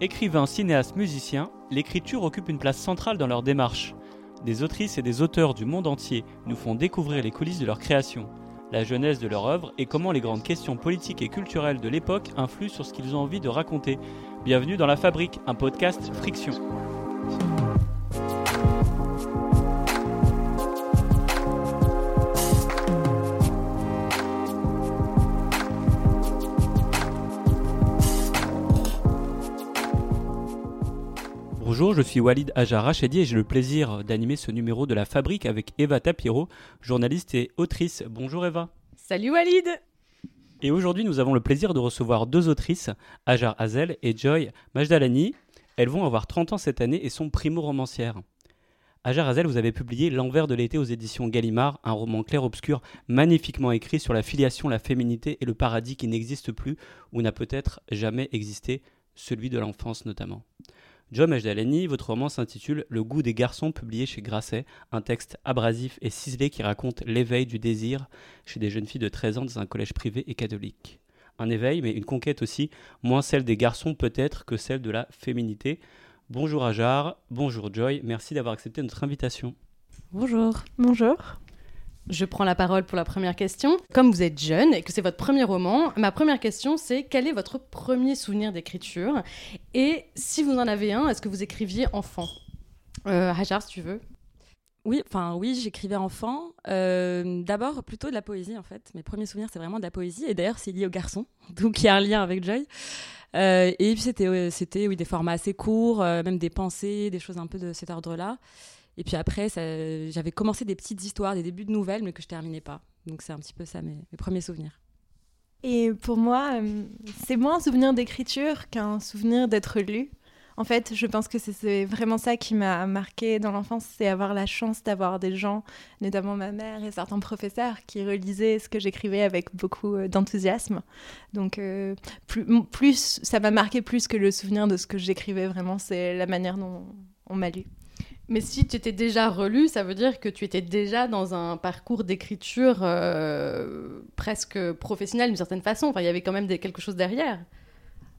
Écrivains, cinéastes, musiciens, l'écriture occupe une place centrale dans leur démarche. Des autrices et des auteurs du monde entier nous font découvrir les coulisses de leur création, la jeunesse de leur œuvre et comment les grandes questions politiques et culturelles de l'époque influent sur ce qu'ils ont envie de raconter. Bienvenue dans La Fabrique, un podcast Friction. Bonjour, je suis Walid Ajar Rachedi et j'ai le plaisir d'animer ce numéro de La Fabrique avec Eva Tapiro, journaliste et autrice. Bonjour Eva. Salut Walid Et aujourd'hui, nous avons le plaisir de recevoir deux autrices, Ajar Hazel et Joy Majdalani. Elles vont avoir 30 ans cette année et sont primo-romancières. Ajar Hazel, vous avez publié L'envers de l'été aux éditions Gallimard, un roman clair-obscur magnifiquement écrit sur la filiation, la féminité et le paradis qui n'existe plus ou n'a peut-être jamais existé, celui de l'enfance notamment. John Majdalani, votre roman s'intitule Le goût des garçons, publié chez Grasset, un texte abrasif et ciselé qui raconte l'éveil du désir chez des jeunes filles de 13 ans dans un collège privé et catholique. Un éveil, mais une conquête aussi, moins celle des garçons peut-être que celle de la féminité. Bonjour Ajar, bonjour Joy, merci d'avoir accepté notre invitation. Bonjour. Bonjour. Je prends la parole pour la première question. Comme vous êtes jeune et que c'est votre premier roman, ma première question c'est quel est votre premier souvenir d'écriture? Et si vous en avez un, est-ce que vous écriviez enfant? Euh, Hajar, si tu veux. Oui, enfin oui, j'écrivais enfant. Euh, D'abord plutôt de la poésie en fait. Mes premiers souvenirs c'est vraiment de la poésie et d'ailleurs c'est lié aux garçons, donc il y a un lien avec Joy. Euh, et puis c'était c'était oui des formats assez courts, euh, même des pensées, des choses un peu de cet ordre-là. Et puis après, j'avais commencé des petites histoires, des débuts de nouvelles, mais que je terminais pas. Donc c'est un petit peu ça mes, premiers souvenirs. Et pour moi, euh, c'est moins un souvenir d'écriture qu'un souvenir d'être lu. En fait, je pense que c'est vraiment ça qui m'a marqué dans l'enfance, c'est avoir la chance d'avoir des gens, notamment ma mère et certains professeurs, qui relisaient ce que j'écrivais avec beaucoup euh, d'enthousiasme. Donc, euh, plus, plus, ça m'a marqué plus que le souvenir de ce que j'écrivais vraiment, c'est la manière dont on m'a lu. Mais si tu étais déjà relu, ça veut dire que tu étais déjà dans un parcours d'écriture euh, presque professionnel d'une certaine façon. Enfin, il y avait quand même quelque chose derrière.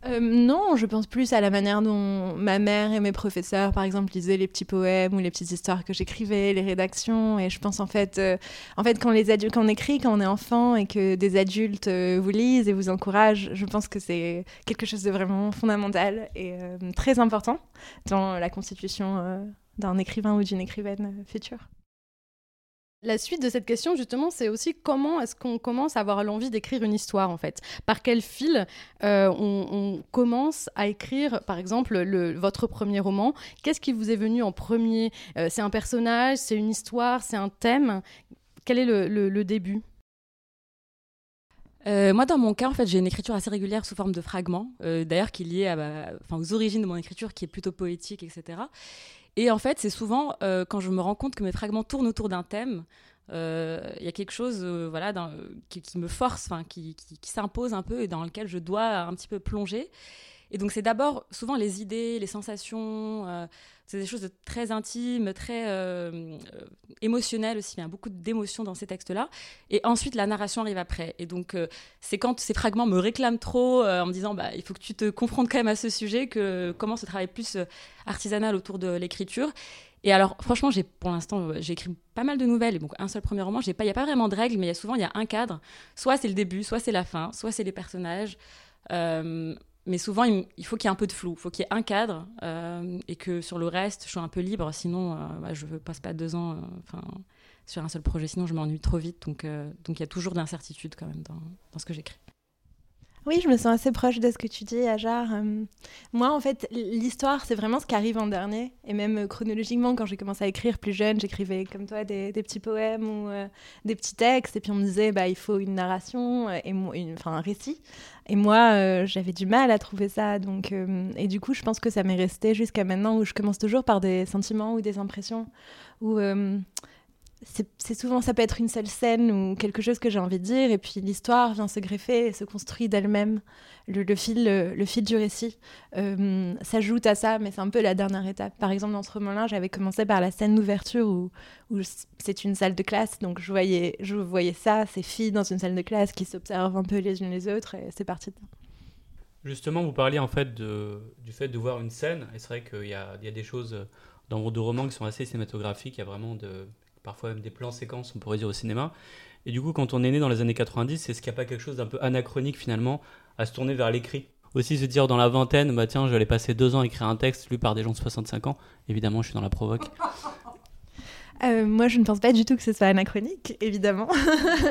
Euh, non, je pense plus à la manière dont ma mère et mes professeurs, par exemple, lisaient les petits poèmes ou les petites histoires que j'écrivais, les rédactions. Et je pense en fait, euh, en fait, quand les adultes, quand on écrit, quand on est enfant et que des adultes vous lisent et vous encouragent, je pense que c'est quelque chose de vraiment fondamental et très important dans la constitution d'un écrivain ou d'une écrivaine future. La suite de cette question, justement, c'est aussi comment est-ce qu'on commence à avoir l'envie d'écrire une histoire, en fait? Par quel fil euh, on, commence à écrire, par exemple, le, votre premier roman? Qu'est-ce qui vous est venu en premier? Euh, C'est un personnage, c'est une histoire, c'est un thème? Quel est le, début? Euh, moi, dans mon cas, en fait, j'ai une écriture assez régulière sous forme de fragments, d'ailleurs qui est liée à, aux origines de mon écriture, qui est plutôt poétique, etc. Et en fait, c'est souvent euh, quand je me rends compte que mes fragments tournent autour d'un thème, euh, il y a quelque chose euh, voilà, qui, me force, qui s'impose un peu et dans lequel je dois un petit peu plonger. Et donc c'est d'abord souvent les idées, les sensations, euh, c'est des choses très intimes, très euh, euh, émotionnelles aussi. Il y a beaucoup d'émotions dans ces textes-là. Et ensuite la narration arrive après. Et donc c'est quand ces fragments me réclament trop en me disant bah il faut que tu te confrontes quand même à ce sujet que commence ce travail plus artisanal autour de l'écriture. Et alors, franchement, j'ai pour l'instant, j'ai écrit pas mal de nouvelles. Donc, un seul premier roman, il n'y a pas vraiment de règles, mais il y a souvent il y a un cadre. Soit c'est le début, soit c'est la fin, soit c'est les personnages mais souvent, il, faut qu'il y ait un peu de flou, il faut qu'il y ait un cadre euh, et que sur le reste, je sois un peu libre. Sinon, euh, bah, je ne passe pas deux ans euh, sur un seul projet, sinon je m'ennuie trop vite. Donc, donc il y a toujours d'incertitude quand même dans ce que j'écris. Oui, je me sens assez proche de ce que tu dis, Ajar. moi, en fait, l'histoire, c'est vraiment ce qui arrive en dernier. Et même chronologiquement, quand j'ai commencé à écrire plus jeune, j'écrivais comme toi des, petits poèmes ou des petits textes. Et puis on me disait, bah, il faut une narration, et enfin un récit. Et moi, euh, j'avais du mal à trouver ça. Donc, euh, et du coup, je pense que ça m'est resté jusqu'à maintenant où je commence toujours par des sentiments ou des impressions. Euh, c'est souvent, ça peut être une seule scène ou quelque chose que j'ai envie de dire. Et puis l'histoire vient se greffer et se construit d'elle-même. Le, fil, le, fil du récit s'ajoute à ça, mais c'est un peu la dernière étape. Par exemple, dans ce roman-là, j'avais commencé par la scène d'ouverture où, c'est une salle de classe. Donc je voyais, je voyais ça, ces filles dans une salle de classe qui s'observent un peu les unes les autres, et c'est parti de Justement, vous parliez en fait du fait de voir une scène, et c'est vrai qu'il y y a des choses dans vos deux romans qui sont assez cinématographiques, il y a vraiment de, parfois même des plans séquences, on pourrait dire, au cinéma. Et du coup, quand on est né dans les années 90, est-ce qu'il n'y a pas quelque chose d'un peu anachronique finalement à se tourner vers l'écrit? Aussi se dire dans la vingtaine, bah tiens, j'allais passer deux ans à écrire un texte lu par des gens de 65 ans. Évidemment, je suis dans la provoque. Euh, moi, je ne pense pas du tout que ce soit anachronique, évidemment.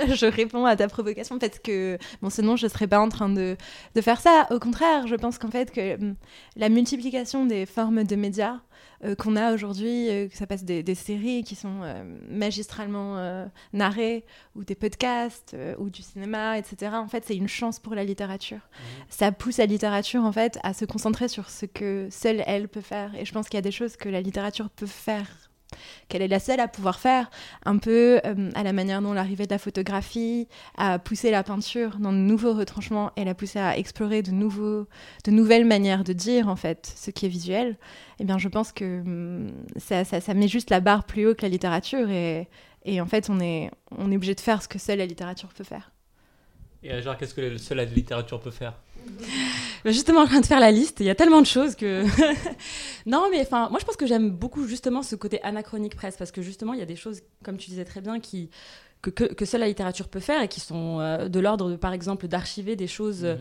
je réponds à ta provocation parce que, bon, sinon, je ne serais pas en train de, de, faire ça. Au contraire, je pense qu'en fait, que hum, la multiplication des formes de médias euh, qu'on a aujourd'hui, euh, que ça passe des, des séries qui sont magistralement narrées, ou des podcasts, ou du cinéma, etc., en fait, c'est une chance pour la littérature. Mhm. Ça pousse la littérature, en fait, à se concentrer sur ce que seule elle peut faire. Et je pense qu'il y a des choses que la littérature peut faire qu'elle est la seule à pouvoir faire, un peu euh, à la manière dont l'arrivée de la photographie a poussé la peinture dans de nouveaux retranchements et l'a poussé à explorer de, nouveaux, de nouvelles manières de dire en fait ce qui est visuel. Eh bien, je pense que hum, ça, ça, met juste la barre plus haut que la littérature et, et en fait, on est, on est obligé de faire ce que seule la littérature peut faire. Et genre, qu'est-ce que le seul la littérature peut faire? Justement en train de faire la liste. Il y a tellement de choses que. non, mais enfin, moi je pense que j'aime beaucoup justement ce côté anachronique presque parce que justement il y a des choses, comme tu disais très bien, qui que, que, que seule la littérature peut faire et qui sont euh, de l'ordre par exemple d'archiver des choses euh,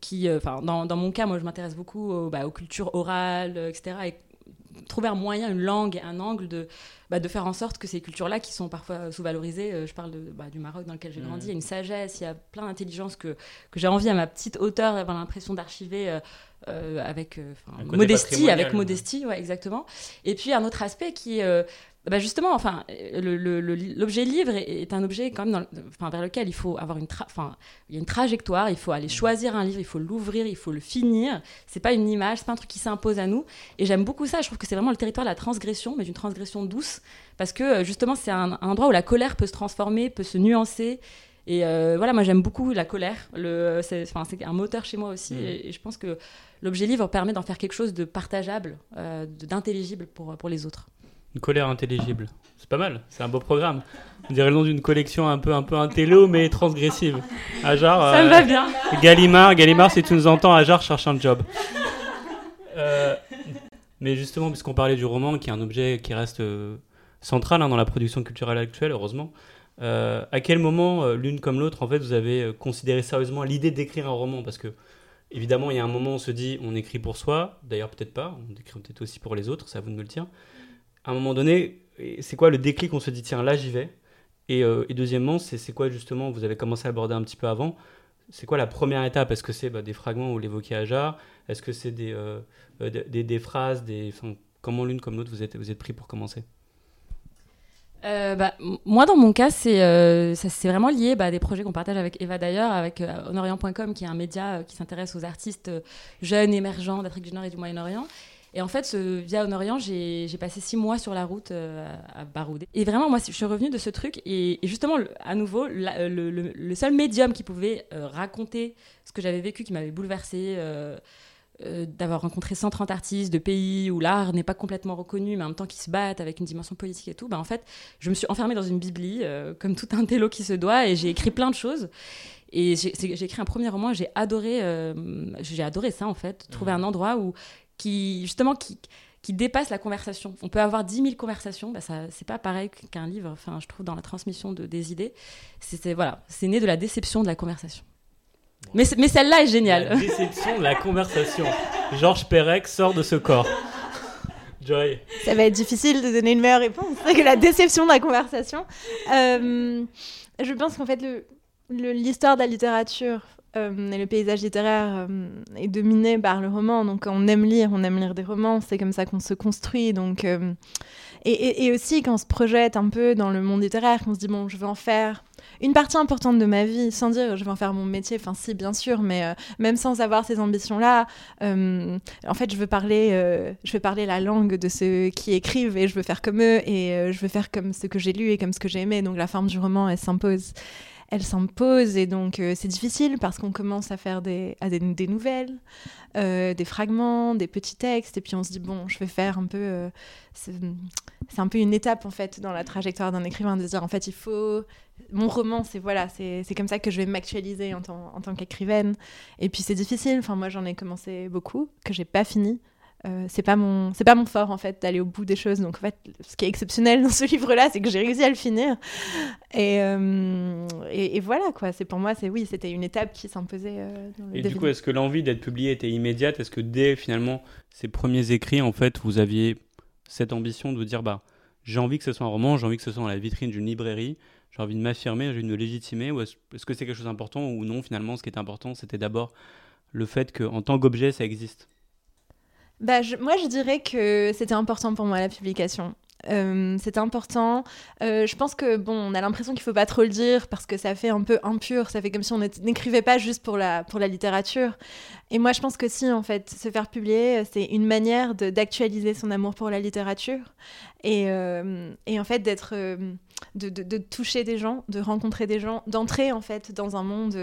qui, enfin, dans, dans, mon cas, moi je m'intéresse beaucoup au, bah, aux cultures orales, euh, etc. Et trouver un moyen, une langue, un angle de, bah, de faire en sorte que ces cultures-là, qui sont parfois sous-valorisées, euh, je parle de, bah, du Maroc dans lequel j'ai grandi, il y a une sagesse, il y a plein d'intelligence que, que j'ai envie à ma petite hauteur d'avoir l'impression d'archiver euh, euh, avec modestie, avec modestie, ouais, exactement. Et puis un autre aspect qui est bah justement, enfin, l'objet livre est, est, un objet quand même dans, enfin, vers lequel il faut avoir une, enfin, il y a une trajectoire. Il faut aller choisir un livre, il faut l'ouvrir, il faut le finir. C'est pas une image, c'est pas un truc qui s'impose à nous. Et j'aime beaucoup ça. Je trouve que c'est vraiment le territoire de la transgression, mais d'une transgression douce, parce que justement, c'est un, un, endroit où la colère peut se transformer, peut se nuancer. Et euh, voilà, moi j'aime beaucoup la colère. C'est un moteur chez moi aussi. Mmh. Et, et, je pense que l'objet livre permet d'en faire quelque chose de partageable, euh, d'intelligible pour, pour les autres. Une colère intelligible. C'est pas mal, c'est un beau programme. On dirait le nom d'une collection un peu, un peu intello, mais transgressive. Ajar. Ça euh, me va bien. Gallimard, Gallimard, si tu nous entends, Ajar cherche un job. Euh, mais justement, puisqu'on parlait du roman, qui est un objet qui reste euh, central hein, dans la production culturelle actuelle, heureusement, euh, à quel moment, l'une comme l'autre, en fait, vous avez considéré sérieusement l'idée d'écrire un roman? Parce que, évidemment, il y a un moment où on se dit, on écrit pour soi, d'ailleurs, peut-être pas, on écrit peut-être aussi pour les autres, c'est à vous de me le dire à un moment donné, c'est quoi le déclic On se dit, tiens, là, j'y vais. Et, euh, deuxièmement, c'est quoi justement Vous avez commencé à aborder un petit peu avant. C'est quoi la première étape? Est-ce que c'est bah, des fragments où l'évoquait Ajar? Est-ce que c'est des, euh, phrases des, Comment l'une comme l'autre vous êtes, vous êtes pris pour commencer? Euh, bah, moi, dans mon cas, c'est euh, vraiment lié bah, à des projets qu'on partage avec Eva d'ailleurs, avec honorient.com, qui est un média qui s'intéresse aux artistes jeunes, émergents d'Afrique du Nord et du Moyen-Orient. Et en fait, ce, via Honorient, j'ai passé six mois sur la route euh, à Baroudé. Et vraiment, moi, je suis revenue de ce truc. Et, et justement, le, à nouveau, la, le, le, le, seul médium qui pouvait euh, raconter ce que j'avais vécu, qui m'avait bouleversée, euh, d'avoir rencontré 130 artistes de pays où l'art n'est pas complètement reconnu, mais en même temps qui se battent avec une dimension politique et tout, bah, en fait, je me suis enfermée dans une bibli, comme tout un télo qui se doit, et j'ai écrit plein de choses. Et j'ai écrit un premier roman, j'ai adoré, j'ai adoré ça en fait, trouver mmh. un endroit où qui justement qui, qui dépasse la conversation. On peut avoir 10 000 conversations, bah ça c'est pas pareil qu'un livre. Enfin, je trouve dans la transmission de, des idées, c'est voilà, c'est né de la déception de la conversation. Mais, mais celle-là est géniale. La déception de la conversation. Georges Perec sort de ce corps. Joy. Ça va être difficile de donner une meilleure réponse que la déception de la conversation. Euh, je pense qu'en fait, l'histoire le, de la littérature euh, le paysage littéraire euh, est dominé par le roman. Donc on aime lire, on aime lire des romans, c'est comme ça qu'on se construit. Donc, euh, et, aussi quand on se projette un peu dans le monde littéraire, qu'on se dit bon, je vais en faire une partie importante de ma vie, sans dire je vais en faire mon métier, enfin si bien sûr, mais même sans avoir ces ambitions-là, en fait je veux parler, je veux parler la langue de ceux qui écrivent et je veux faire comme eux et je veux faire comme ce que j'ai lu et comme ce que j'ai aimé. Donc la forme du roman elle s'impose. Elle s'impose et donc c'est difficile parce qu'on commence à faire des, des, nouvelles, des fragments, des petits textes et puis on se dit bon, je vais faire un peu c'est un peu une étape en fait dans la trajectoire d'un écrivain de dire en fait il faut mon roman c'est voilà c'est comme ça que je vais m'actualiser en, en, tant qu'écrivaine. Et puis c'est difficile. Enfin moi j'en ai commencé beaucoup que j'ai pas fini euh, c'est pas mon c'est pas mon fort en fait d'aller au bout des choses. Donc en fait ce qui est exceptionnel dans ce livre là c'est que j'ai réussi à le finir. Et, euh, et, voilà quoi. C'est pour moi c'est oui c'était une étape qui s'imposait euh, et du coup est-ce que l'envie d'être publié était immédiate? Est-ce que dès finalement ces premiers écrits en fait vous aviez cette ambition de vous dire bah j'ai envie que ce soit un roman, j'ai envie que ce soit dans la vitrine d'une librairie, j'ai envie de m'affirmer, j'ai envie de me légitimer, ou est-ce que c'est quelque chose d'important ou non finalement ce qui est important c'était d'abord le fait qu'en tant qu'objet ça existe? Bah, Moi je dirais que c'était important pour moi la publication. Euh, c'est important. Euh, je pense que bon, on a l'impression qu'il faut pas trop le dire parce que ça fait un peu impur. Ça fait comme si on n'écrivait pas juste pour la pour la littérature. Et moi, je pense que si en fait, se faire publier, c'est une manière d'actualiser son amour pour la littérature et, euh, et en fait d'être de, de, toucher des gens, de rencontrer des gens, d'entrer en fait dans un monde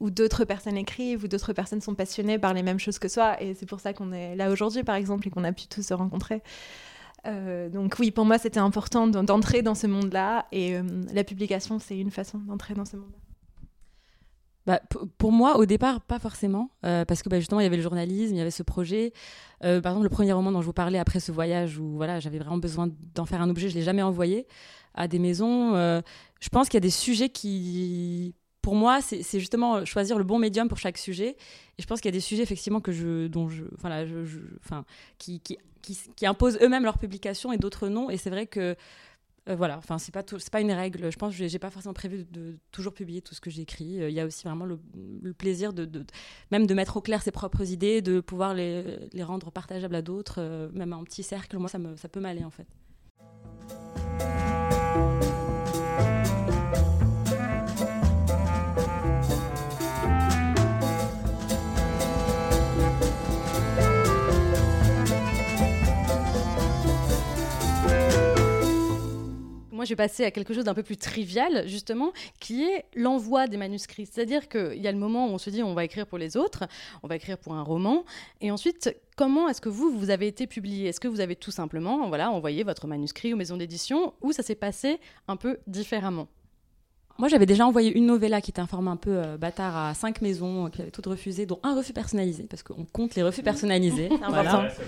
où d'autres personnes écrivent, où d'autres personnes sont passionnées par les mêmes choses que soi. Et c'est pour ça qu'on est là aujourd'hui, par exemple, et qu'on a pu tous se rencontrer. Euh, donc oui, pour moi, c'était important d'entrer dans ce monde-là et euh, la publication, c'est une façon d'entrer dans ce monde-là. Bah, pour moi, au départ, pas forcément, euh, parce que bah, justement, il y avait le journalisme, il y avait ce projet. par exemple, le premier roman dont je vous parlais après ce voyage, où voilà, j'avais vraiment besoin d'en faire un objet, je l'ai jamais envoyé à des maisons. je pense qu'il y a des sujets qui, pour moi, c'est justement choisir le bon médium pour chaque sujet. Et je pense qu'il y a des sujets effectivement que je, dont je, voilà, je, enfin, qui, qui, imposent eux-mêmes leur publication et d'autres non. Et c'est vrai que euh, voilà, enfin c'est pas pas une règle. Je pense que j'ai pas forcément prévu de, toujours publier tout ce que j'écris. Euh, il y a aussi vraiment le, plaisir de, même de mettre au clair ses propres idées, de pouvoir les, les rendre partageables à d'autres, euh, même en petit cercle. Moi, ça me ça peut m'aller en fait. Moi, je vais passer à quelque chose d'un peu plus trivial, justement, qui est l'envoi des manuscrits. C'est-à-dire qu'il y a le moment où on se dit on va écrire pour les autres, on va écrire pour un roman, et ensuite, comment est-ce que vous, vous avez été publié? Est-ce que vous avez tout simplement voilà, envoyé votre manuscrit aux maisons d'édition, ou ça s'est passé un peu différemment? Moi, j'avais déjà envoyé une novella qui était un format un peu euh, bâtard à cinq maisons qui avaient toutes refusé, dont un refus personnalisé, parce qu'on compte les refus personnalisés.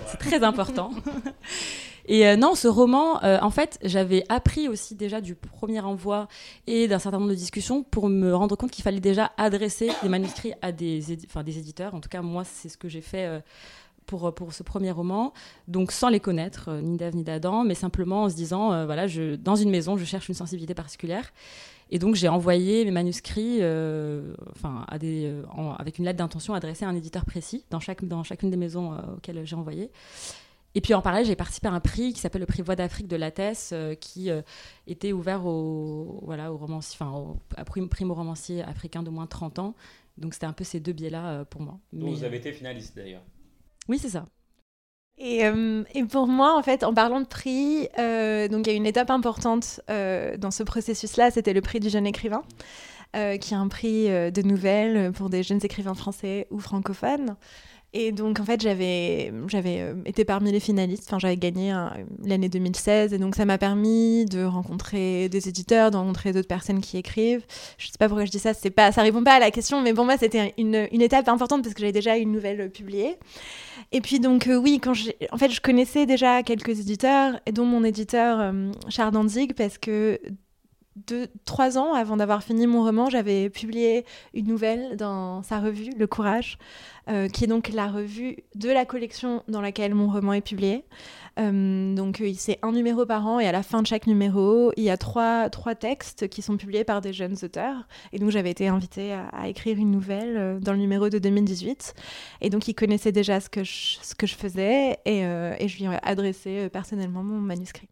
C'est très important. Et euh, non, ce roman, euh, en fait, j'avais appris aussi déjà du premier envoi et d'un certain nombre de discussions pour me rendre compte qu'il fallait déjà adresser les manuscrits à des, des éditeurs. En tout cas, moi, c'est ce que j'ai fait pour, pour ce premier roman, donc sans les connaître, ni d'Ève ni d'Adam, mais simplement en se disant, voilà, je, dans une maison, je cherche une sensibilité particulière. Et donc j'ai envoyé mes manuscrits euh, enfin, à des, euh, avec une lettre d'intention adressée à un éditeur précis dans, chaque, dans chacune des maisons euh, auxquelles j'ai envoyé. Et puis en parallèle, j'ai participé à un prix qui s'appelle le prix Voix d'Afrique de l'ATES, qui était ouvert au, voilà, au romancier, enfin, au, à primo romancier africain de moins de 30 ans. Donc c'était un peu ces deux biais-là pour moi. Mais, vous avez été finaliste d'ailleurs. Oui, c'est ça. Et, euh, et, pour moi, en fait, en parlant de prix, euh, donc il y a une étape importante euh, dans ce processus-là, c'était le prix du jeune écrivain, qui est un prix de nouvelles pour des jeunes écrivains français ou francophones. Et donc, en fait, j'avais, j'avais été parmi les finalistes. Enfin, j'avais gagné l'année 2016. Et donc, ça m'a permis de rencontrer des éditeurs, de rencontrer d'autres personnes qui écrivent. Je ne sais pas pourquoi je dis ça. C'est pas, ça répond pas à la question. Mais pour moi, c'était une, étape importante parce que j'avais déjà une nouvelle publiée. Et puis donc euh, oui, quand en fait je connaissais déjà quelques éditeurs, dont mon éditeur euh, Charles Danzig, parce que deux, trois ans avant d'avoir fini mon roman, j'avais publié une nouvelle dans sa revue, Le Courage, euh, qui est donc la revue de la collection dans laquelle mon roman est publié. Euh, donc c'est un numéro par an et à la fin de chaque numéro, il y a trois, trois textes qui sont publiés par des jeunes auteurs. Et donc j'avais été invitée à, écrire une nouvelle euh, dans le numéro de 2018. Et donc il connaissait déjà ce que je, ce que je faisais et, et je lui ai adressé personnellement mon manuscrit.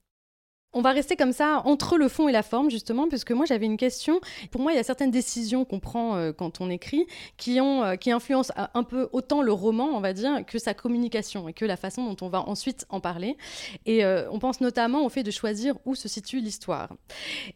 On va rester comme ça entre le fond et la forme, justement, puisque moi j'avais une question. Pour moi, il y a certaines décisions qu'on prend euh, quand on écrit qui, ont, euh, qui influencent un peu autant le roman, on va dire, que sa communication et que la façon dont on va ensuite en parler. Et euh, on pense notamment au fait de choisir où se situe l'histoire.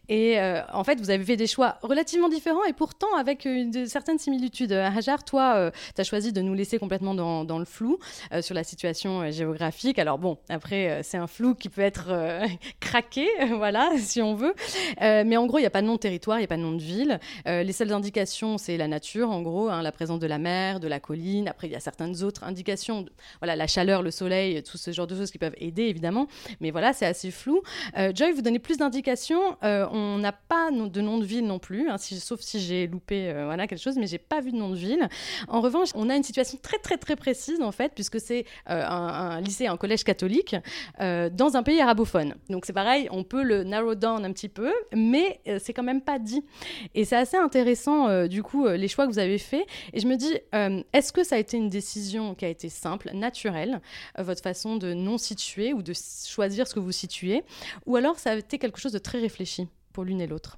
Et en fait, vous avez fait des choix relativement différents et pourtant avec de, certaines similitudes. Hajar, toi, tu as choisi de nous laisser complètement dans, dans le flou sur la situation géographique. Alors bon, après, c'est un flou qui peut être craqué voilà, si on veut. Euh, mais en gros, il n'y a pas de nom de territoire, il n'y a pas de nom de ville. Euh, les seules indications, c'est la nature, en gros, hein, la présence de la mer, de la colline. Après, il y a certaines autres indications, voilà, la chaleur, le soleil, tout ce genre de choses qui peuvent aider, évidemment. Mais voilà, c'est assez flou. Euh, Joy, vous donnez plus d'indications. on n'a pas de nom de ville non plus, hein, sauf si j'ai loupé voilà, quelque chose, mais j'ai pas vu de nom de ville. En revanche, on a une situation très, très, très précise, en fait, puisque c'est un, un, lycée, un collège catholique dans un pays arabophone. Donc, c'est pareil on peut le narrow down un petit peu, mais euh, c'est quand même pas dit. Et c'est assez intéressant, euh, du coup, euh, les choix que vous avez faits. Et je me dis, est-ce que ça a été une décision qui a été simple, naturelle, votre façon de non situer ou de choisir ce que vous situez, ou alors ça a été quelque chose de très réfléchi pour l'une et l'autre?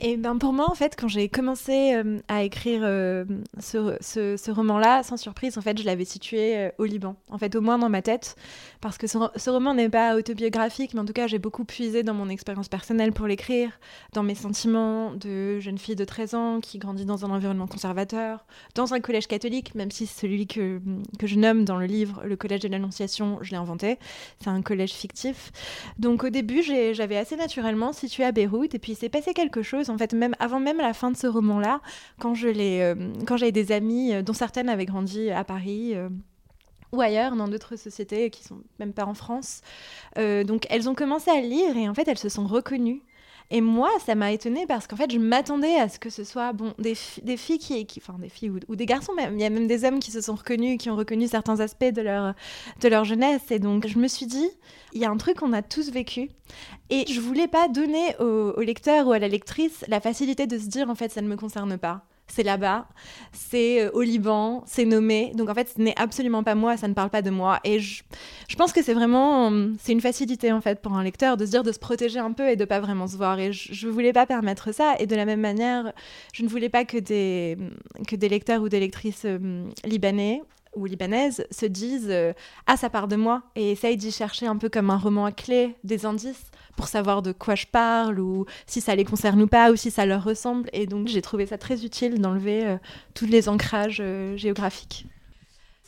Et ben pour moi, en fait, quand j'ai commencé euh, à écrire euh, ce, ce, roman-là, sans surprise, en fait, je l'avais situé euh, au Liban. En fait, au moins dans ma tête, parce que ce, roman n'est pas autobiographique, mais en tout cas, j'ai beaucoup puisé dans mon expérience personnelle pour l'écrire, dans mes sentiments de jeune fille de 13 ans qui grandit dans un environnement conservateur, dans un collège catholique, même si celui que, que je nomme dans le livre, le collège de l'Annonciation, je l'ai inventé. C'est un collège fictif. Donc au début, j'avais assez naturellement situé à Beyrouth, et puis il s'est passé quelque chose en fait, même avant même la fin de ce roman-là, quand je euh, quand j'avais des amies, euh, dont certaines avaient grandi à Paris euh, ou ailleurs, dans d'autres sociétés qui sont même pas en France. donc elles ont commencé à lire et en fait elles se sont reconnues et moi, ça m'a étonnée parce qu'en fait, je m'attendais à ce que ce soit bon, des, des filles qui, enfin des filles ou, des garçons même. Il y a même des hommes qui se sont reconnus, qui ont reconnu certains aspects de leur, de leur jeunesse. Et donc, je me suis dit, il y a un truc qu'on a tous vécu. Et je voulais pas donner au lecteur ou à la lectrice la facilité de se dire, en fait, ça ne me concerne pas c'est là-bas, c'est euh, au Liban, c'est nommé. Donc en fait, ce n'est absolument pas moi, ça ne parle pas de moi. Et je, pense que c'est vraiment, hum, c'est une facilité en fait pour un lecteur de se dire de se protéger un peu et de pas vraiment se voir. Et je, ne voulais pas permettre ça. Et de la même manière, je ne voulais pas que des, que des lecteurs ou des lectrices hum, libanais ou libanaises se disent euh, ah ça part de moi et essayent d'y chercher un peu comme un roman à clé des indices pour savoir de quoi je parle ou si ça les concerne ou pas ou si ça leur ressemble. Et donc j'ai trouvé ça très utile d'enlever euh, tous les ancrages euh, géographiques.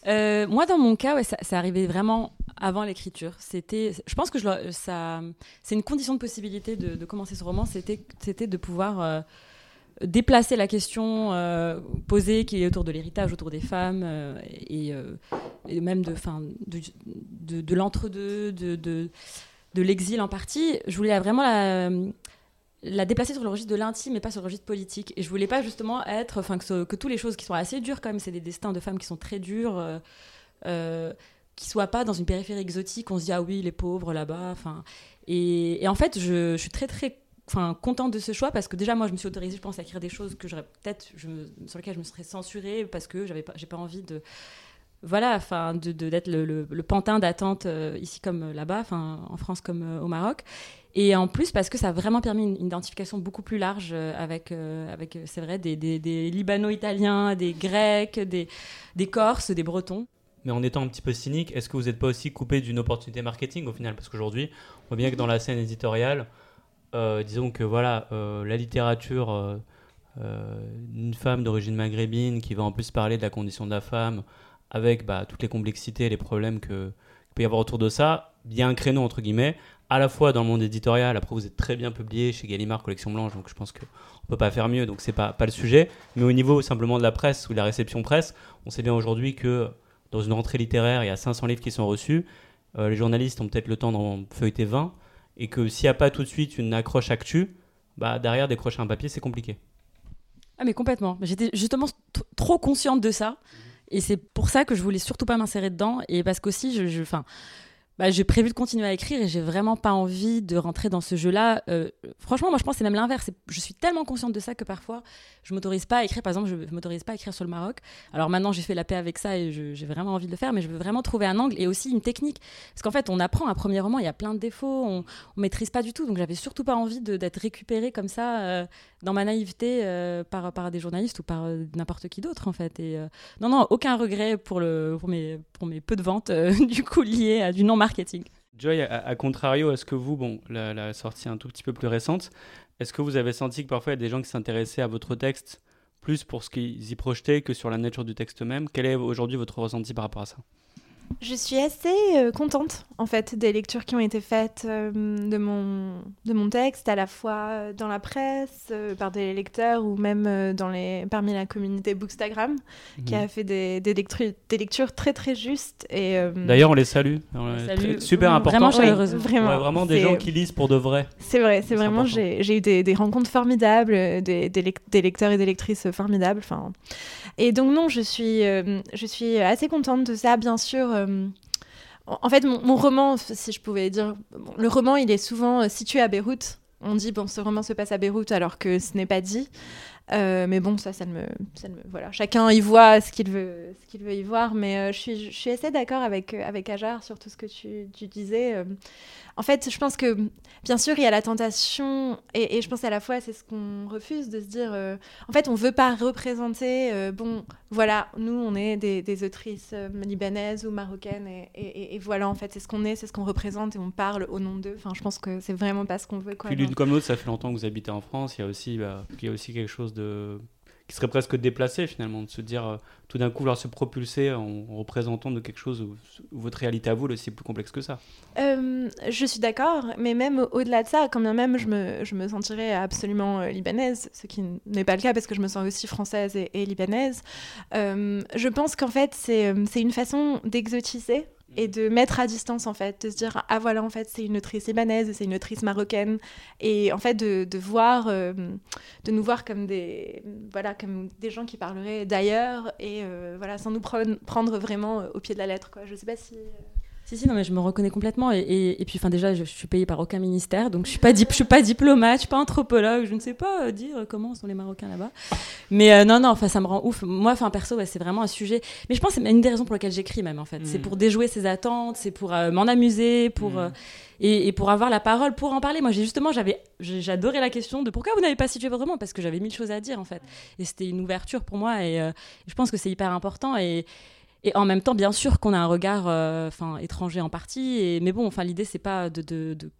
Euh, moi, dans mon cas, ouais, ça, arrivait vraiment avant l'écriture. C'était, je pense que ça, c'est une condition de possibilité de, de commencer ce roman. C'était, c'était de pouvoir déplacer la question posée qui est autour de l'héritage, autour des femmes et, et, même de, fin, de, de, de l'entre-deux, de, l'exil en partie, je voulais vraiment la, la déplacer sur le registre de l'intime et pas sur le registre politique. Et je voulais pas justement être, enfin que, toutes les choses qui sont assez dures quand même, c'est des destins de femmes qui sont très durs, euh, euh, qui soient pas dans une périphérie exotique. On se dit ah oui les pauvres là-bas, enfin. Et, en fait, je, suis très très enfin contente de ce choix parce que déjà moi je me suis autorisée je pense à écrire des choses que j'aurais peut-être sur lesquelles je me serais censurée parce que j'avais pas j'ai pas envie de voilà, enfin, de, d'être le, pantin d'attente euh, ici comme euh, là-bas, enfin, en France comme euh, au Maroc. Et en plus, parce que ça a vraiment permis une, identification beaucoup plus large avec, avec c'est vrai, des, des, Libano-Italiens, des Grecs, des, des Corses, des Bretons. Mais en étant un petit peu cynique, est-ce que vous n'êtes pas aussi coupé d'une opportunité marketing au final? Parce qu'aujourd'hui, on voit bien que dans la scène éditoriale, disons que voilà, la littérature, une femme d'origine maghrébine qui va en plus parler de la condition de la femme, avec bah, toutes les complexités et les problèmes que peut y avoir autour de ça, il y a un créneau entre guillemets, à la fois dans le monde éditorial, après vous êtes très bien publié chez Gallimard Collection Blanche, donc je pense qu'on ne peut pas faire mieux, donc c'est pas, pas le sujet, mais au niveau simplement de la presse ou de la réception presse, on sait bien aujourd'hui que dans une rentrée littéraire, il y a 500 livres qui sont reçus, euh, les journalistes ont peut-être le temps d'en feuilleter 20, et que s'il n'y a pas tout de suite une accroche actu, bah, derrière décrocher un papier, c'est compliqué. Ah mais complètement, j'étais justement trop consciente de ça. Et c'est pour ça que je voulais surtout pas m'insérer dedans. Et parce qu'aussi, je, je, bah, j'ai prévu de continuer à écrire et j'ai vraiment pas envie de rentrer dans ce jeu-là. Euh, franchement, moi, je pense que c'est même l'inverse. Je suis tellement consciente de ça que parfois, je m'autorise pas à écrire. Par exemple, je, m'autorise pas à écrire sur le Maroc. Alors maintenant, j'ai fait la paix avec ça et j'ai vraiment envie de le faire, mais je veux vraiment trouver un angle et aussi une technique. Parce qu'en fait, on apprend un premier roman, il y a plein de défauts, on, on maîtrise pas du tout. Donc, j'avais surtout pas envie d'être récupérée comme ça euh, dans ma naïveté euh, par, par des journalistes ou par n'importe qui d'autre, en fait. Et non, non, aucun regret pour, mes, peu de ventes, du coup, à du non marketing. Joy, à, contrario, est-ce que vous, bon, la, la, sortie un tout petit peu plus récente, est-ce que vous avez senti que parfois il y a des gens qui s'intéressaient à votre texte plus pour ce qu'ils y projetaient que sur la nature du texte même? Quel est aujourd'hui votre ressenti par rapport à ça? Je suis assez euh, contente en fait des lectures qui ont été faites euh, de, mon, de mon texte, à la fois dans la presse, euh, par des lecteurs ou même dans les, parmi la communauté Bookstagram, qui mhm. a fait des, des, lectures, des lectures très très justes. Et, D'ailleurs, on les salue. super important. Vraiment vraiment, vraiment des gens qui lisent pour de vrai. C'est vrai, c'est vraiment, j'ai eu des, des, rencontres formidables, des, des, lecteurs et des lectrices formidables. Enfin, et donc non, je suis, je suis assez contente de ça, bien sûr euh, en fait, mon, roman, si je pouvais dire, le roman, il est souvent euh, situé à Beyrouth. On dit, bon, ce roman se passe à Beyrouth alors que ce n'est pas dit. Euh, mais bon, ça, ça me, ça me, voilà. Chacun y voit ce qu'il veut, y voir. Mais je suis, assez d'accord avec avec Ajar sur tout ce que tu disais. En fait, je pense que, bien sûr, il y a la tentation, et, je pense à la fois, c'est ce qu'on refuse, de se dire, euh, en fait, on veut pas représenter, euh, bon, voilà, nous, on est des, autrices euh, libanaises ou marocaines, et, voilà, en fait, c'est ce qu'on est, c'est ce qu'on représente, et on parle au nom d'eux. Enfin, je pense que c'est vraiment pas ce qu'on veut. Quoi, Puis l'une comme l'autre, ça fait longtemps que vous habitez en France, il y a aussi, bah, il y a aussi quelque chose de qui serait presque déplacé finalement, de se dire euh, tout d'un coup vouloir se propulser en, représentant de quelque chose où, votre réalité à vous est aussi plus complexe que ça. Euh, je suis d'accord, mais même au-delà de ça, quand même je me, je me sentirais absolument euh, libanaise, ce qui n'est pas le cas parce que je me sens aussi française et, et libanaise, je pense qu'en fait c'est une façon d'exotiser et de mettre à distance en fait, de se dire ah voilà en fait c'est une autrice libanaise, c'est une autrice marocaine et en fait de, de voir, euh, de nous voir comme des voilà comme des gens qui parleraient d'ailleurs et euh, voilà sans nous prendre vraiment euh, au pied de la lettre quoi. Je sais pas si si, si, non, mais je me reconnais complètement. Et, et, puis, enfin, déjà, je, je, suis payée par aucun ministère, donc je suis pas, je suis pas diplomate, je suis pas anthropologue, je ne sais pas euh, dire comment sont les Marocains là-bas. Mais euh, non, non, enfin, ça me rend ouf. Moi, enfin, perso, c'est vraiment un sujet. Mais je pense que c'est une des raisons pour lesquelles j'écris, même, en fait. C'est mm. pour déjouer ses attentes, c'est pour euh, m'en amuser, pour. Mm. Et, et, pour avoir la parole, pour en parler. Moi, justement, j'avais, j'adorais la question de pourquoi vous n'avez pas situé votre roman, parce que j'avais mille choses à dire, en fait. Et c'était une ouverture pour moi, et je pense que c'est hyper important. Et, et en même temps, bien sûr qu'on a un regard euh, enfin étranger en partie. Mais bon, enfin, l'idée, c'est pas de, de,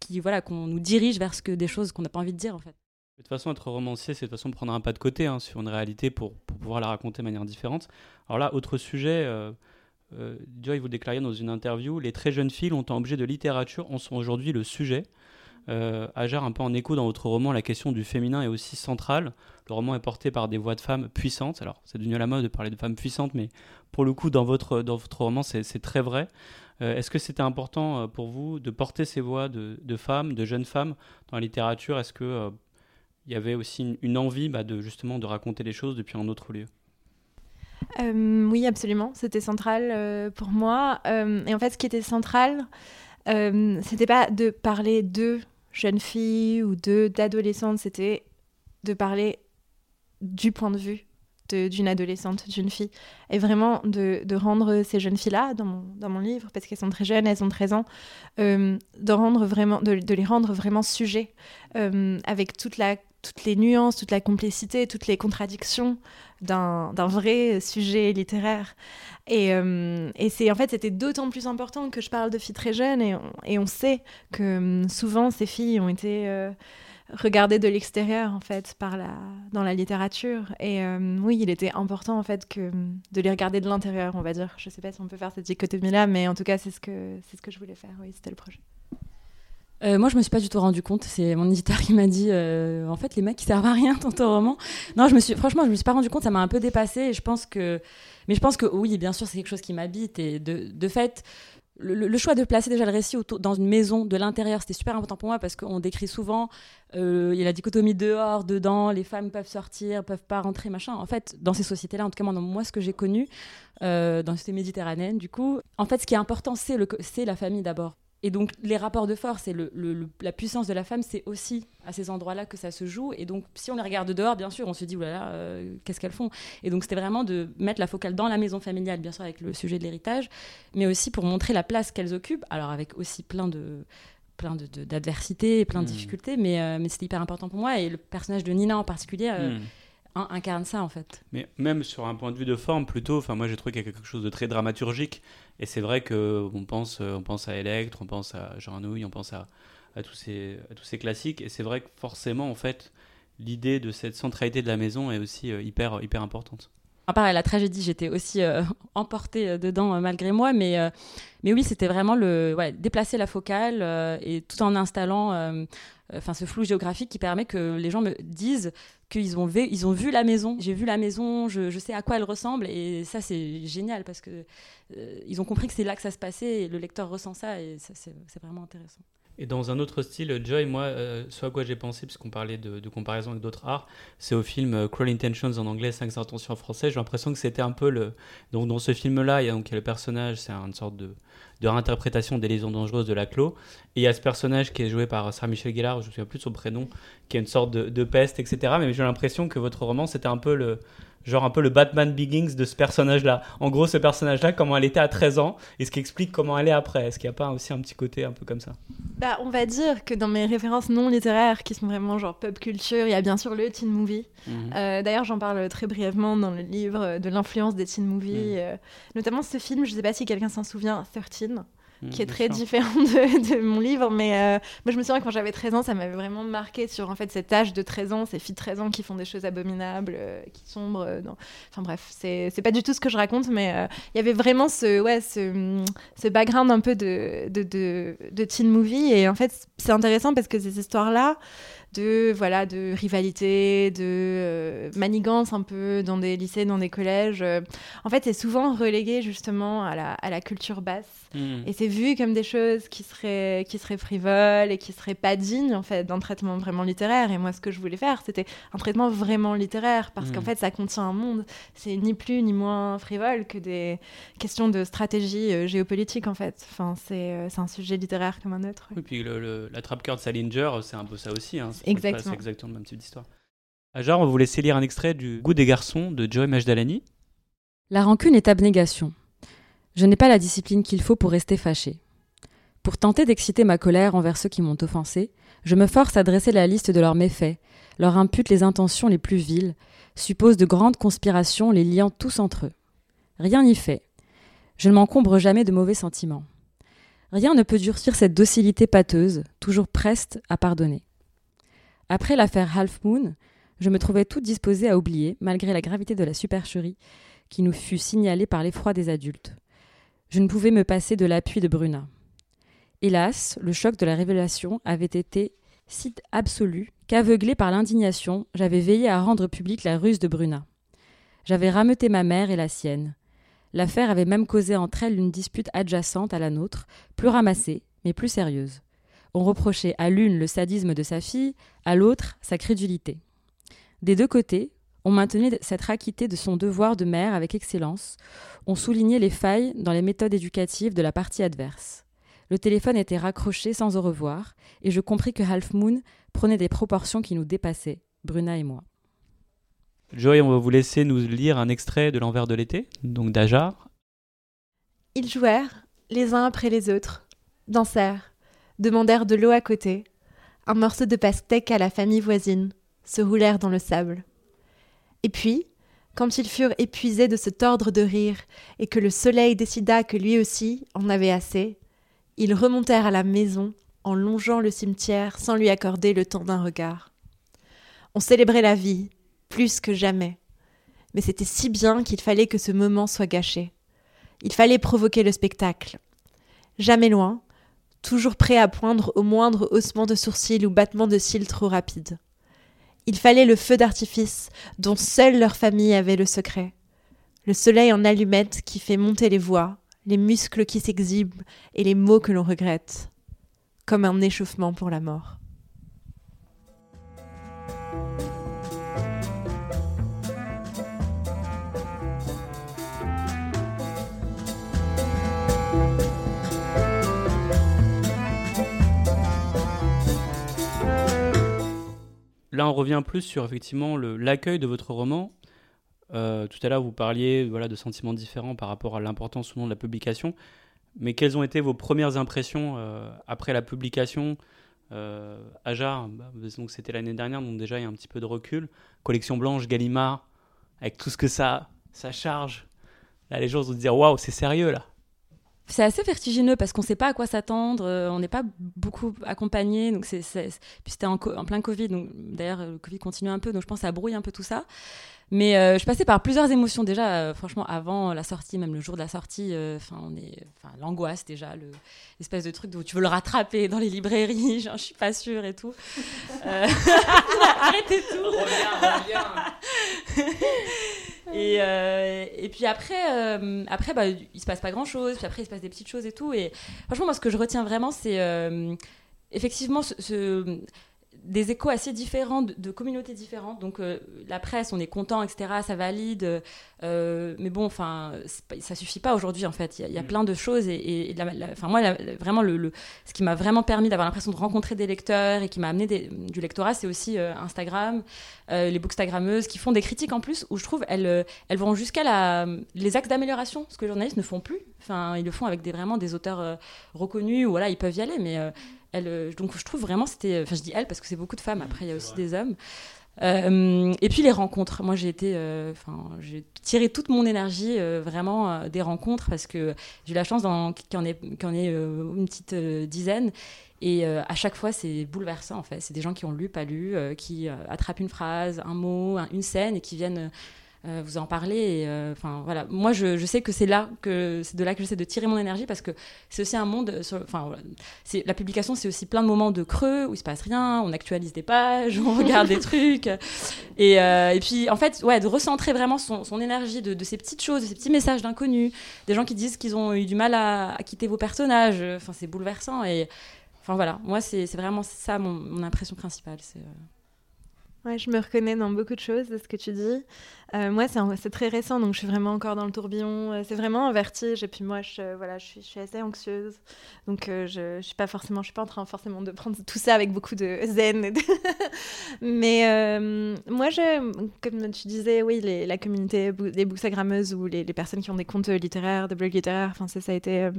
qui, voilà, qu'on nous dirige vers des choses qu'on n'a pas envie de dire, en fait. De toute façon, être romancier, c'est de toute façon prendre un pas de côté hein, sur une réalité pour, pour, pouvoir la raconter de manière différente. Alors là, autre sujet, euh, euh, Joy, vous déclariez dans une interview, les très jeunes filles, longtemps objet de littérature, en sont aujourd'hui le sujet. Euh, Ajar, un peu en écho dans votre roman, la question du féminin est aussi centrale. Le roman est porté par des voix de femmes puissantes. Alors, c'est devenu à la mode de parler de femmes puissantes, mais pour le coup, dans votre, dans votre roman, c'est très vrai. Euh, est-ce que c'était important euh, pour vous de porter ces voix de, femmes, de jeunes femmes dans la littérature? Est-ce que il y avait aussi une, envie bah, de justement de raconter les choses depuis un autre lieu? Oui, absolument. C'était central pour moi. et en fait, ce qui était central, c'était pas de parler de jeunes filles ou d'adolescentes, c'était de parler du point de vue d'une adolescente, d'une fille, et vraiment de, rendre ces jeunes filles-là, dans mon, dans mon livre, parce qu'elles sont très jeunes, elles ont 13 ans, euh, de, rendre vraiment, de, de, les rendre vraiment sujets, euh, avec toute la, toutes les nuances, toute la complicité, toutes les contradictions d'un vrai sujet littéraire. Et, euh, et c'est en fait, c'était d'autant plus important que je parle de filles très jeunes, et on, sait que souvent ces filles ont été regarder de l'extérieur en fait par la dans la littérature. Et euh, oui il était important en fait de les regarder de l'intérieur on va dire. Je sais pas si on peut faire cette dichotomie là mais en tout cas c'est ce que c'est ce que je voulais faire. Oui c'était le projet euh, moi, je me suis pas du tout rendu compte. C'est mon éditeur qui m'a dit, euh, en fait, les mecs, qui servent à rien ton roman. Non, je me suis, franchement, je me suis pas rendu compte. Ça m'a un peu dépassé. Et je pense que, mais je pense que oui, bien sûr, c'est quelque chose qui m'habite. Et de, de fait, le, choix de placer déjà le récit dans une maison de l'intérieur, c'était super important pour moi parce qu'on décrit souvent, euh, il y a la dichotomie dehors, dedans, les femmes peuvent sortir, peuvent pas rentrer, machin. En fait, dans ces sociétés-là, en tout cas, moi, ce que j'ai connu, euh, dans cette méditerranéenne, du coup, en fait, ce qui est important, c'est la famille d'abord. Et donc, les rapports de force et le, la puissance de la femme, c'est aussi à ces endroits-là que ça se joue. Et donc, si on les regarde dehors, bien sûr, on se dit, oulala, euh, qu'est-ce qu'elles font? Et donc, c'était vraiment de mettre la focale dans la maison familiale, bien sûr, avec le sujet de l'héritage, mais aussi pour montrer la place qu'elles occupent. Alors, avec aussi plein de plein d'adversités et plein de mmh. difficultés, mais, euh, mais c'était hyper important pour moi. Et le personnage de Nina en particulier, euh, mmh incarne ça en fait. Mais même sur un point de vue de forme, plutôt, enfin moi j'ai trouvé qu'il y a quelque chose de très dramaturgique. Et c'est vrai que on pense, euh, on pense à Electre, on pense à Jean Anouilh, on pense à, à, tous ces, à tous ces classiques. Et c'est vrai que forcément, en fait, l'idée de cette centralité de la maison est aussi euh, hyper, hyper importante. À part la tragédie, j'étais aussi euh, emportée dedans malgré moi, mais, mais oui, c'était vraiment le déplacer la focale et tout en installant enfin ce flou géographique qui permet que les gens me disent qu'ils ont, vu, ils ont vu la maison. J'ai vu la maison, je, sais à quoi elle ressemble. Et ça, c'est génial parce que euh, ils ont compris que c'est là que ça se passait et le lecteur ressent ça. Et ça, c'est vraiment intéressant. Et dans un autre style, Joy, moi, euh, ce à quoi j'ai pensé, puisqu'on parlait de, comparaison avec d'autres arts, c'est au film euh, Cruel Intentions en anglais, 5 intentions en français. J'ai l'impression que c'était un peu le. Donc, dans ce film-là, il y a donc le personnage, c'est une sorte de, de réinterprétation des lésions dangereuses de Laclos. Et il y a ce personnage qui est joué par Sarah Michel Gellar, je ne me souviens plus de son prénom, qui est une sorte de, de peste, etc. Mais j'ai l'impression que votre roman, c'était un peu le genre un peu le Batman Begins de ce personnage-là. En gros, ce personnage-là, comment elle était à 13 ans, et ce qui explique comment elle est après. Est-ce qu'il n'y a pas aussi un petit côté un peu comme ça? Bah, On va dire que dans mes références non littéraires, qui sont vraiment genre pop culture, il y a bien sûr le teen movie. Mhm. Euh, d'ailleurs, j'en parle très brièvement dans le livre de l'influence des teen movies, mhm. euh, notamment ce film, je ne sais pas si quelqu'un s'en souvient, 13 qui est très différent de, mon livre. Mais euh, moi, je me souviens quand j'avais 13 ans, ça m'avait vraiment marqué sur en fait cet âge de 13 ans, ces filles de 13 ans qui font des choses abominables, euh, qui sombrent. Euh, dans... Enfin bref, c'est pas du tout ce que je raconte, mais il y avait vraiment ce, ouais, ce, ce background un peu de, de, de, de teen movie. Et en fait, c'est intéressant parce que ces histoires-là, de voilà de rivalité, de euh, manigance un peu dans des lycées, dans des collèges. Euh, en fait, c'est souvent relégué justement à la, à la culture basse hmm. et c'est vu comme des choses qui seraient qui seraient frivoles et qui seraient pas dignes en fait d'un traitement vraiment littéraire. Et moi, ce que je voulais faire, c'était un traitement vraiment littéraire parce qu'en hmm. fait, ça contient un monde. C'est ni plus ni moins frivole que des questions de stratégie euh, géopolitique en fait. Enfin, c'est un sujet littéraire comme un autre. Et puis le, la trappe-cœur de Salinger, c'est un peu ça aussi. Hein. Exactement. C'est exactement le même type d'histoire. Ajar, on va vous laisser lire un extrait du Goût des garçons de Joy Majdalani. La rancune est abnégation. Je n'ai pas la discipline qu'il faut pour rester fâché. Pour tenter d'exciter ma colère envers ceux qui m'ont offensé, je me force à dresser la liste de leurs méfaits, leur impute les intentions les plus viles, suppose de grandes conspirations les liant tous entre eux. Rien n'y fait. Je ne m'encombre jamais de mauvais sentiments. Rien ne peut durcir cette docilité pâteuse, toujours preste à pardonner. Après l'affaire Half Moon, je me trouvais toute disposée à oublier, malgré la gravité de la supercherie qui nous fut signalée par l'effroi des adultes. Je ne pouvais me passer de l'appui de Bruna. Hélas, le choc de la révélation avait été si absolu qu'aveuglé par l'indignation, j'avais veillé à rendre publique la ruse de Bruna. J'avais rameuté ma mère et la sienne. L'affaire avait même causé entre elles une dispute adjacente à la nôtre, plus ramassée, mais plus sérieuse. On reprochait à l'une le sadisme de sa fille, à l'autre sa crédulité. Des deux côtés, on maintenait cette acquitté de son devoir de mère avec excellence, on soulignait les failles dans les méthodes éducatives de la partie adverse. Le téléphone était raccroché sans au revoir, et je compris que Half Moon prenait des proportions qui nous dépassaient, Bruna et moi. Joy, on va vous laisser nous lire un extrait de L'envers de l'été, donc d'Ajar. Ils jouèrent, les uns après les autres, dansèrent, demandèrent de l'eau à côté, un morceau de pastèque à la famille voisine, se roulèrent dans le sable. Et puis, quand ils furent épuisés de se tordre de rire et que le soleil décida que lui aussi en avait assez, ils remontèrent à la maison en longeant le cimetière sans lui accorder le temps d'un regard. On célébrait la vie, plus que jamais. Mais c'était si bien qu'il fallait que ce moment soit gâché. Il fallait provoquer le spectacle. Jamais loin, toujours prêt à poindre au moindre haussement de sourcils ou battement de cils trop rapide. Il fallait le feu d'artifice dont seule leur famille avait le secret, le soleil en allumette qui fait monter les voix, les muscles qui s'exhibent et les mots que l'on regrette, comme un échauffement pour la mort. Là, on revient plus sur effectivement l'accueil de votre roman. Euh, tout à l'heure, vous parliez voilà, de sentiments différents par rapport à l'importance ou non de la publication. Mais quelles ont été vos premières impressions euh, après la publication euh, Ajar, bah, c'était l'année dernière, donc déjà il y a un petit peu de recul. Collection blanche, Gallimard, avec tout ce que ça, ça charge. Là, les gens vont se dire waouh, c'est sérieux là. C'est assez vertigineux parce qu'on ne sait pas à quoi s'attendre, euh, on n'est pas beaucoup accompagné, donc c'est, puis c'était en, en, plein Covid, donc d'ailleurs le Covid continue un peu, donc je pense que ça brouille un peu tout ça. Mais euh, je passais par plusieurs émotions déjà, euh, franchement, avant la sortie, même le jour de la sortie, enfin on est, enfin l'angoisse déjà, le, l'espèce de truc où tu veux le rattraper dans les librairies, genre je suis pas sûre et tout. Arrêtez tout. Reviens, reviens. Et, euh, et puis après, euh, après bah, il se passe pas grand chose. Puis après, il se passe des petites choses et tout. Et franchement, moi, ce que je retiens vraiment, c'est euh, effectivement ce, des échos assez différents de, communautés différentes. Donc euh, la presse, on est content, etc. Ça valide. Euh, mais bon, enfin, ça suffit pas aujourd'hui en fait. Il y, a mm. plein de choses et, enfin moi, vraiment le, ce qui m'a vraiment permis d'avoir l'impression de rencontrer des lecteurs et qui m'a amené du lectorat, c'est aussi euh, Instagram, les bookstagrammeuses qui font des critiques en plus où je trouve elles, elles vont jusqu'à la, les axes d'amélioration, ce que les journalistes ne font plus. Enfin, ils le font avec des vraiment des auteurs reconnus. Ou voilà, ils peuvent y aller, mais euh, donc je trouve vraiment c'était, enfin je dis elle parce que c'est beaucoup de femmes. Après il y a aussi des hommes. Euh, et puis les rencontres. Moi, j'ai été, euh, enfin, j'ai tiré toute mon énergie vraiment des rencontres parce que j'ai eu la chance qu'il y en ait, ait une petite dizaine. Et à chaque fois, c'est bouleversant en fait. C'est des gens qui ont lu, pas lu, qui attrapent une phrase, un mot, une scène et qui viennent euh, vous en parlez. Euh, enfin voilà, moi je, je sais que c'est là que c'est de là que j'essaie de tirer mon énergie parce que c'est aussi un monde. Enfin c'est la publication, c'est aussi plein de moments de creux où il se passe rien, on actualise des pages, on regarde des trucs. Et, euh, et, puis en fait, ouais, de recentrer vraiment son, son énergie de, de, ces petites choses, de ces petits messages d'inconnus, des gens qui disent qu'ils ont eu du mal à, à quitter vos personnages. Enfin c'est bouleversant et enfin voilà, moi c'est vraiment ça mon, mon impression principale. C'est Ouais, je me reconnais dans beaucoup de choses de ce que tu dis. Euh, moi, c'est très récent, donc je suis vraiment encore dans le tourbillon. Euh, c'est vraiment un vertige. Et puis moi, je, voilà, je, suis, assez anxieuse. Donc euh, je, je suis pas forcément, suis pas en train forcément de prendre tout ça avec beaucoup de zen. Mais moi, comme tu disais, oui, les, la communauté des bookstagrammeuses ou les, personnes qui ont des comptes littéraires, des blogs littéraires, ça, ça a été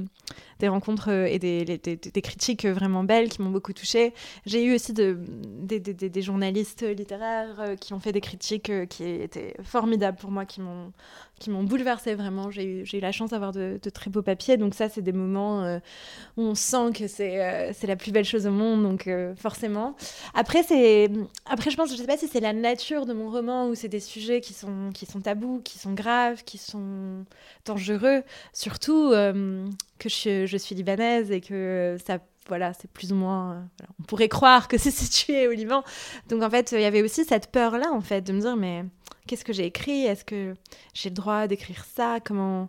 des rencontres et des, critiques vraiment belles qui m'ont beaucoup touchée. J'ai eu aussi de, des, des journalistes littéraires euh, qui ont fait des critiques euh, qui étaient formidables pour moi, qui m'ont qui bouleversée vraiment. J'ai eu, la chance d'avoir de, très beaux papiers, donc ça, c'est des moments euh, où on sent que c'est c'est la plus belle chose au monde, donc forcément. Après, c'est après, je pense, je sais pas si c'est la nature de mon roman ou c'est des sujets qui sont qui sont tabous, qui sont graves, qui sont dangereux, surtout que je, je, suis libanaise et que ça voilà, c'est plus ou moins. Euh, on pourrait croire que c'est situé au Liban. Donc en fait, il y avait aussi cette peur-là, en fait, de me dire mais qu'est-ce que j'ai écrit? Est-ce que j'ai le droit d'écrire ça? Comment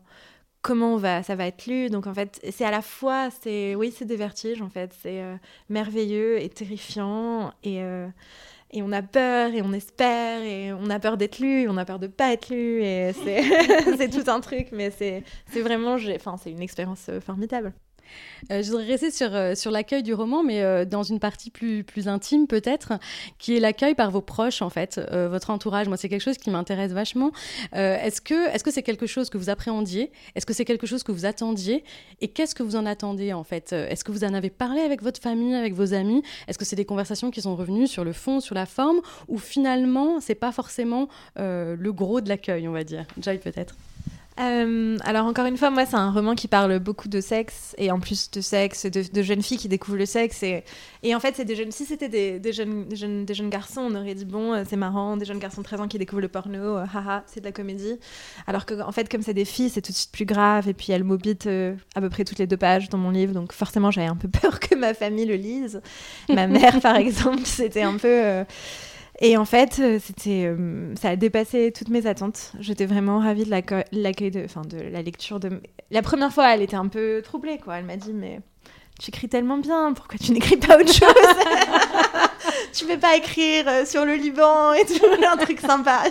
comment va ça va être lu? Donc en fait, c'est à la fois, c'est oui, c'est des vertiges en fait, c'est euh, merveilleux et terrifiant et euh, et on a peur et on espère et on a peur d'être lu on a peur de pas être lu et c'est tout un truc mais c'est vraiment enfin c'est une expérience formidable. Euh, je voudrais rester sur, euh, sur l'accueil du roman, mais euh, dans une partie plus, plus intime peut-être, qui est l'accueil par vos proches, en fait, votre entourage. Moi, c'est quelque chose qui m'intéresse vachement. est-ce que est-ce que c'est quelque chose que vous appréhendiez? Est-ce que c'est quelque chose que vous attendiez? Et qu'est-ce que vous en attendez, en fait? Est-ce que vous en avez parlé avec votre famille, avec vos amis? Est-ce que c'est des conversations qui sont revenues sur le fond, sur la forme? Ou finalement, c'est pas forcément le gros de l'accueil, on va dire? Joy, peut-être euh, alors encore une fois, moi c'est un roman qui parle beaucoup de sexe et en plus de sexe, de, jeunes filles qui découvrent le sexe et, en fait c'est des jeunes. Si c'était des, des, jeunes, garçons, on aurait dit bon euh, c'est marrant, des jeunes garçons de 13 ans qui découvrent le porno, euh, haha c'est de la comédie. Alors que en fait comme c'est des filles c'est tout de suite plus grave et puis elles m'obitent à peu près toutes les deux pages dans mon livre donc forcément j'avais un peu peur que ma famille le lise. ma mère par exemple c'était un peu Et en fait, euh, c'était, euh, ça a dépassé toutes mes attentes. J'étais vraiment ravie de l'accueil de, la lecture de. La première fois, elle était un peu troublée, quoi. Elle m'a dit, mais tu écris tellement bien, pourquoi tu n'écris pas autre chose? Tu peux pas écrire euh, sur le Liban et tout, un truc sympa.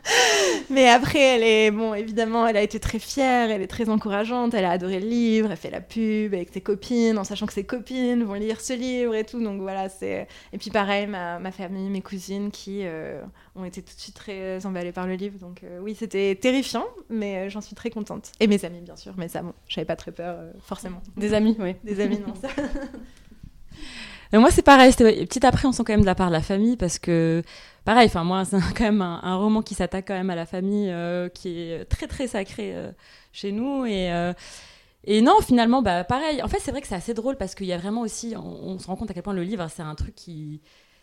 Mais après, elle est, bon, évidemment, elle a été très fière, elle est très encourageante, elle a adoré le livre, elle fait la pub avec ses copines, en sachant que ses copines vont lire ce livre et tout. Donc voilà, c'est. Et puis pareil, ma, ma famille, mes cousines qui euh, ont été tout de suite très emballées par le livre. Donc euh, oui, c'était terrifiant, mais j'en suis très contente. Et mes amis, bien sûr, mais ça, bon, j'avais pas très peur, forcément. Des amis, oui. Des amis moi, c'est pareil. Petit après, on sent quand même de la part de la famille parce que, pareil, enfin, moi, c'est quand même un, roman qui s'attaque quand même à la famille, euh, qui est très, très sacré euh, chez nous. Et, euh, et non, finalement, bah, pareil. En fait, c'est vrai que c'est assez drôle parce qu'il y a vraiment aussi, on, se rend compte à quel point le livre, c'est un truc qui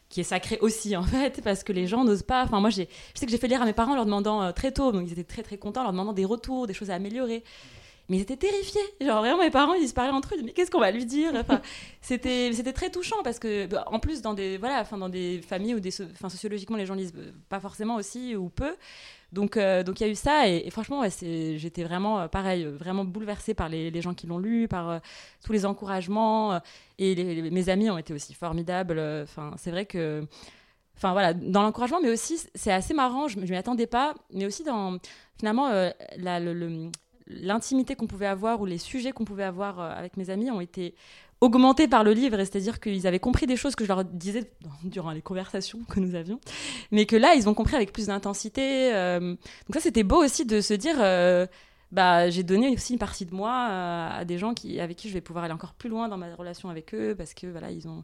qui est sacré aussi en fait parce que les gens n'osent pas enfin moi je sais que j'ai fait lire à mes parents leur demandant très tôt donc ils étaient très très contents leur demandant des retours des choses à améliorer mais ils étaient terrifiés. Genre vraiment mes parents ils se parlaient entre eux, mais qu'est-ce qu'on va lui dire? Enfin, c'était c'était très touchant parce que bah, en plus dans des voilà, enfin dans des familles où des enfin sociologiquement les gens lisent euh, pas forcément aussi ou peu. Donc euh, donc il y a eu ça et, franchement ouais, j'étais vraiment euh, pareil, vraiment bouleversée par les, les gens qui l'ont lu, par tous les encouragements et mes amis ont été aussi formidables. Enfin, c'est vrai que enfin voilà, dans l'encouragement, mais aussi c'est assez marrant, je, ne m'y attendais pas, mais aussi dans finalement le, l'intimité qu'on pouvait avoir ou les sujets qu'on pouvait avoir euh, avec mes amis ont été augmentés par le livre, c'est-à-dire qu'ils avaient compris des choses que je leur disais durant les conversations que nous avions, mais que là, ils ont compris avec plus d'intensité. Euh, donc ça, c'était beau aussi de se dire, euh, bah, j'ai donné aussi une partie de moi à des gens qui, avec qui je vais pouvoir aller encore plus loin dans ma relation avec eux, parce que voilà, ils ont,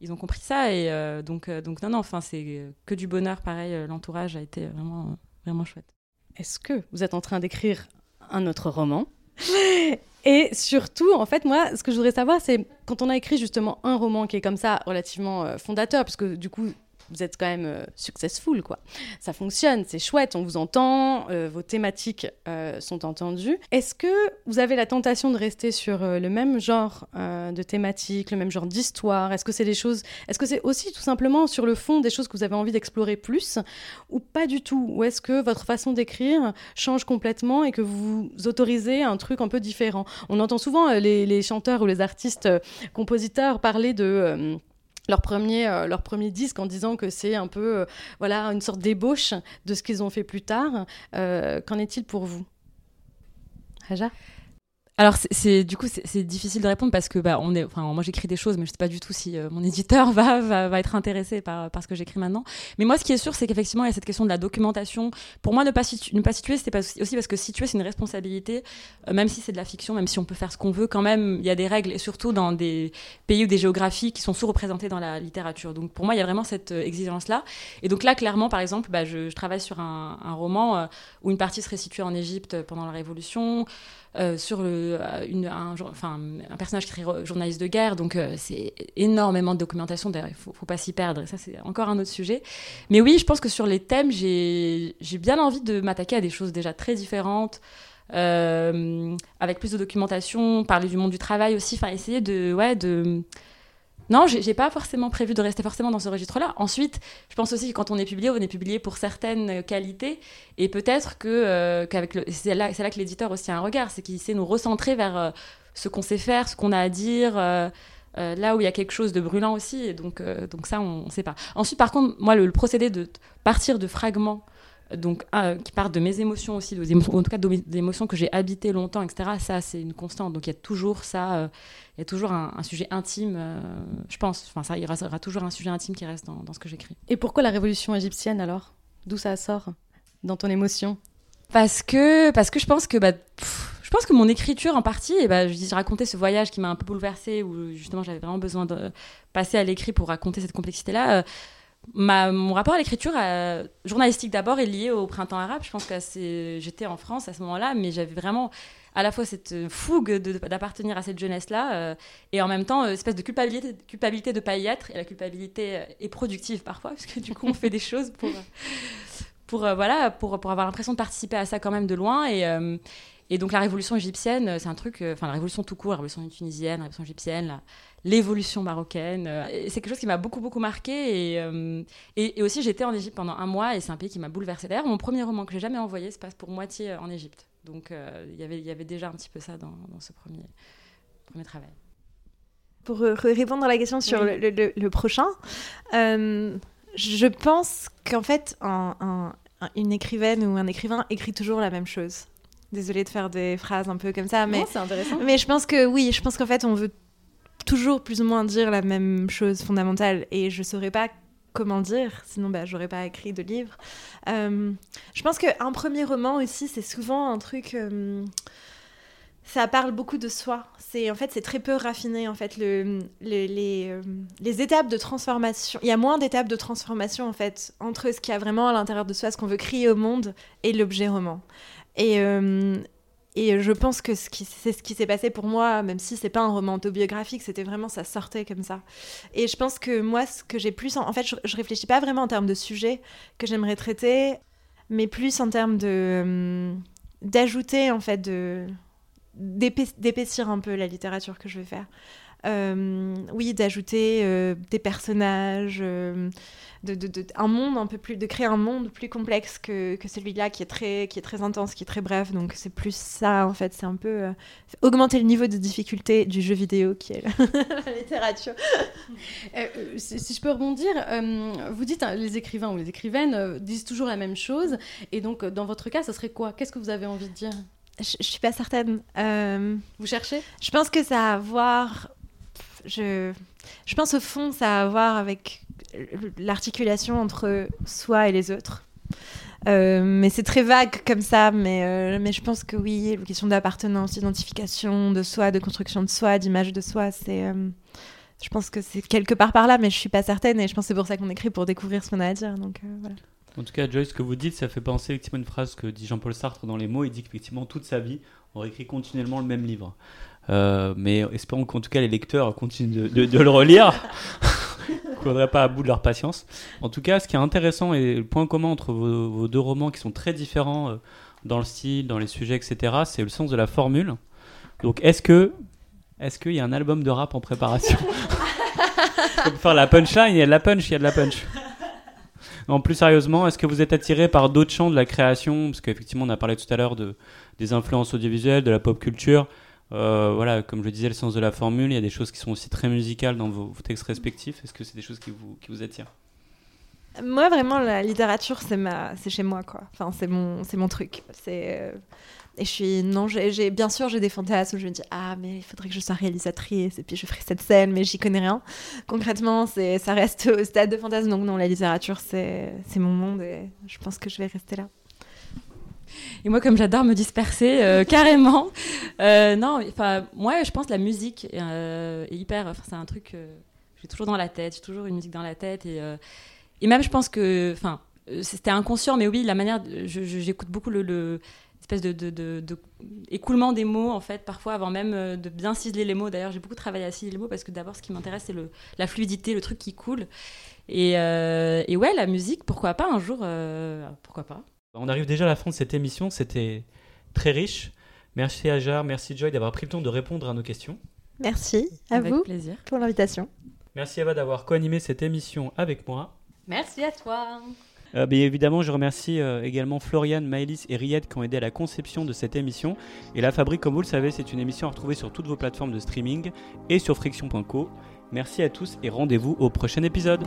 ils ont compris ça, et donc, donc non, non, enfin, c'est que du bonheur, pareil, l'entourage a été vraiment, vraiment chouette. Est-ce que vous êtes en train d'écrire un autre roman. Et surtout, en fait, moi, ce que je voudrais savoir, c'est quand on a écrit justement un roman qui est comme ça, relativement euh, fondateur, parce que du coup, vous êtes quand même euh, successful, quoi. Ça fonctionne, c'est chouette, on vous entend, euh, vos thématiques euh, sont entendues. Est-ce que vous avez la tentation de rester sur le même genre de thématiques, le même genre d'histoire? Est-ce que c'est des choses, est-ce que c'est aussi tout simplement sur le fond des choses que vous avez envie d'explorer plus, ou pas du tout? Ou est-ce que votre façon d'écrire change complètement et que vous autorisez un truc un peu différent? On entend souvent les, les, chanteurs ou les artistes compositeurs parler de leur premier, euh, leur premier disque en disant que c'est un peu euh, voilà, une sorte d'ébauche de ce qu'ils ont fait plus tard. Euh, qu'en est-il pour vous? Raja? Alors c'est du coup c'est difficile de répondre parce que bah on est enfin moi j'écris des choses mais je sais pas du tout si euh, mon éditeur va, va, va être intéressé par par ce que j'écris maintenant. Mais moi ce qui est sûr c'est qu'effectivement il y a cette question de la documentation. Pour moi ne pas ne pas situer c'est aussi parce que situer c'est une responsabilité euh, même si c'est de la fiction même si on peut faire ce qu'on veut quand même il y a des règles et surtout dans des pays ou des géographies qui sont sous-représentées dans la littérature. Donc pour moi il y a vraiment cette euh, exigence là et donc là clairement par exemple bah, je, je, travaille sur un, un roman où une partie serait située en Égypte pendant la Révolution euh, sur le, euh, un, enfin, un personnage qui est journaliste de guerre, donc euh, c'est énormément de documentation, il faut, faut pas s'y perdre, ça c'est encore un autre sujet. Mais oui, je pense que sur les thèmes, j'ai bien envie de m'attaquer à des choses déjà très différentes, avec plus de documentation, parler du monde du travail aussi, enfin essayer de, ouais, de non, j'ai pas forcément prévu de rester forcément dans ce registre-là. Ensuite, je pense aussi que quand on est publié, on est publié pour certaines qualités, et peut-être que euh, c'est là, que l'éditeur aussi a un regard, c'est qu'il sait nous recentrer vers euh, ce qu'on sait faire, ce qu'on a à dire. Euh, là où il y a quelque chose de brûlant aussi, et donc, donc ça, on ne sait pas. Ensuite, par contre, moi, le procédé de partir de fragments donc ah, qui partent de mes émotions aussi, en tout cas des émotions que j'ai habitées longtemps, etc. Ça, c'est une constante. Donc il y a toujours ça, euh, il y a toujours un, sujet intime, euh, je pense. Enfin, ça, il y aura toujours un sujet intime qui reste dans, ce que j'écris. Et pourquoi la révolution égyptienne alors? D'où ça sort dans ton émotion? Parce que, parce que je pense que, bah, je pense que mon écriture en partie, et bah, je racontais ce voyage qui m'a un peu bouleversée, où justement j'avais vraiment besoin de passer à l'écrit pour raconter cette complexité-là. Euh, mon rapport à l'écriture euh, journalistique d'abord est lié au printemps arabe. Je pense que j'étais en France à ce moment-là, mais j'avais vraiment à la fois cette fougue d'appartenir à cette jeunesse-là euh, et en même temps une espèce de culpabilité, de ne pas y être. Et la culpabilité euh, est productive parfois, parce que du coup on fait des choses pour, voilà, pour, avoir l'impression de participer à ça quand même de loin. Et donc la révolution égyptienne, euh, c'est un truc, enfin la révolution tout court, la révolution tunisienne, la révolution égyptienne, l'évolution marocaine, c'est quelque chose qui m'a beaucoup beaucoup marqué. Et, et, aussi j'étais en Égypte pendant un mois et c'est un pays qui m'a bouleversée. D'ailleurs, mon premier roman que j'ai jamais envoyé se passe pour moitié en Égypte. Donc il y il y avait déjà un petit peu ça dans, dans ce premier, premier travail. Pour répondre à la question sur le, prochain, je pense qu'en fait, une écrivaine ou un écrivain écrit toujours la même chose. Désolée de faire des phrases un peu comme ça, mais c'est intéressant. Mais je pense que oui, je pense qu'en fait, on veut toujours plus ou moins dire la même chose fondamentale, et je saurais pas comment dire, sinon bah, j'aurais pas écrit de livre. Euh, je pense qu'un premier roman aussi, c'est souvent un truc. Euh, ça parle beaucoup de soi. C'est en fait c'est très peu raffiné en fait le, les, euh, les, étapes de transformation. Il y a moins d'étapes de transformation en fait entre ce qu'il y a vraiment à l'intérieur de soi, ce qu'on veut crier au monde et l'objet roman. Et euh, et je pense que c'est ce qui s'est passé pour moi, même si c'est pas un roman autobiographique, c'était vraiment ça sortait comme ça. Et je pense que moi, ce que j'ai plus, en, fait, je, je, réfléchis pas vraiment en termes de sujet que j'aimerais traiter, mais plus en termes de euh, d'ajouter en fait de d'épaissir un peu la littérature que je vais faire. Euh, oui, d'ajouter euh, des personnages, euh, de, de, un monde un peu plus, de créer un monde plus complexe que, que celui-là qui est très, qui est très intense, qui est très bref. Donc c'est plus ça en fait, c'est un peu augmenter le niveau de difficulté du jeu vidéo qui est la, littérature. si, je peux rebondir, vous dites hein, les écrivains ou les écrivaines disent toujours la même chose, et donc dans votre cas, ça serait quoi? Qu'est-ce que vous avez envie de dire? Je, je suis pas certaine. Euh, Vous cherchez? Je pense que ça a à voir. Je, pense au fond, ça a à voir avec l'articulation entre soi et les autres. Euh, mais c'est très vague comme ça, mais, euh, mais je pense que oui, la question d'appartenance, d'identification de soi, de construction de soi, d'image de soi, c'est. je pense que c'est quelque part par là, mais je suis pas certaine et je pense que c'est pour ça qu'on écrit pour découvrir ce qu'on a à dire. En tout cas, Joyce, ce que vous dites, ça fait penser effectivement une phrase que dit Jean-Paul Sartre dans Les mots. Il dit qu'effectivement, toute sa vie, on réécrit continuellement le même livre. Euh, mais espérons qu'en tout cas, les lecteurs continuent de, le relire. ne pas à bout de leur patience. En tout cas, ce qui est intéressant et le point commun entre vos, deux romans qui sont très différents euh, dans le style, dans les sujets, etc., c'est le sens de la formule. Donc, est-ce que est-ce qu'il y a un album de rap en préparation Pour faire la punchline, il y a de la punch, il y a de la punch. En plus sérieusement, est-ce que vous êtes attiré par d'autres champs de la création? Parce qu'effectivement, on a parlé tout à l'heure de, des influences audiovisuelles, de la pop culture. Euh, voilà, comme je disais, le sens de la formule, il y a des choses qui sont aussi très musicales dans vos, textes respectifs. Est-ce que c'est des choses qui vous, attirent? Moi, vraiment, la littérature, c'est ma, chez moi, quoi. Enfin, c'est mon, mon truc. C'est, euh, et je suis, non, j'ai, bien sûr, j'ai des fantasmes. Je me dis, ah, mais il faudrait que je sois réalisatrice et puis je ferai cette scène, mais j'y connais rien. Concrètement, c'est, ça reste au stade de fantasme. Donc, non, la littérature, c'est, c'est mon monde et je pense que je vais rester là. Et moi, comme j'adore me disperser euh, carrément, euh, non, enfin, moi, je pense que la musique est, euh, hyper. c'est un truc que j'ai toujours dans la tête. J'ai toujours une musique dans la tête et, et même, je pense que, enfin, c'était inconscient, mais oui, la manière, j'écoute beaucoup le espèce de, de, écoulement des mots en fait parfois avant même de bien ciseler les mots d'ailleurs j'ai beaucoup travaillé à ciseler les mots parce que d'abord ce qui m'intéresse c'est la fluidité le truc qui coule et, euh, et, ouais la musique pourquoi pas un jour euh, pourquoi pas on arrive déjà à la fin de cette émission c'était très riche merci Ajar merci Joy d'avoir pris le temps de répondre à nos questions merci à avec vous plaisir. pour l'invitation merci Eva d'avoir co-animé cette émission avec moi merci à toi euh, évidemment, je remercie euh, également Florian, Maëlys et Riyad qui ont aidé à la conception de cette émission. Et La Fabrique, comme vous le savez, c'est une émission à retrouver sur toutes vos plateformes de streaming et sur friction.co. Merci à tous et rendez-vous au prochain épisode.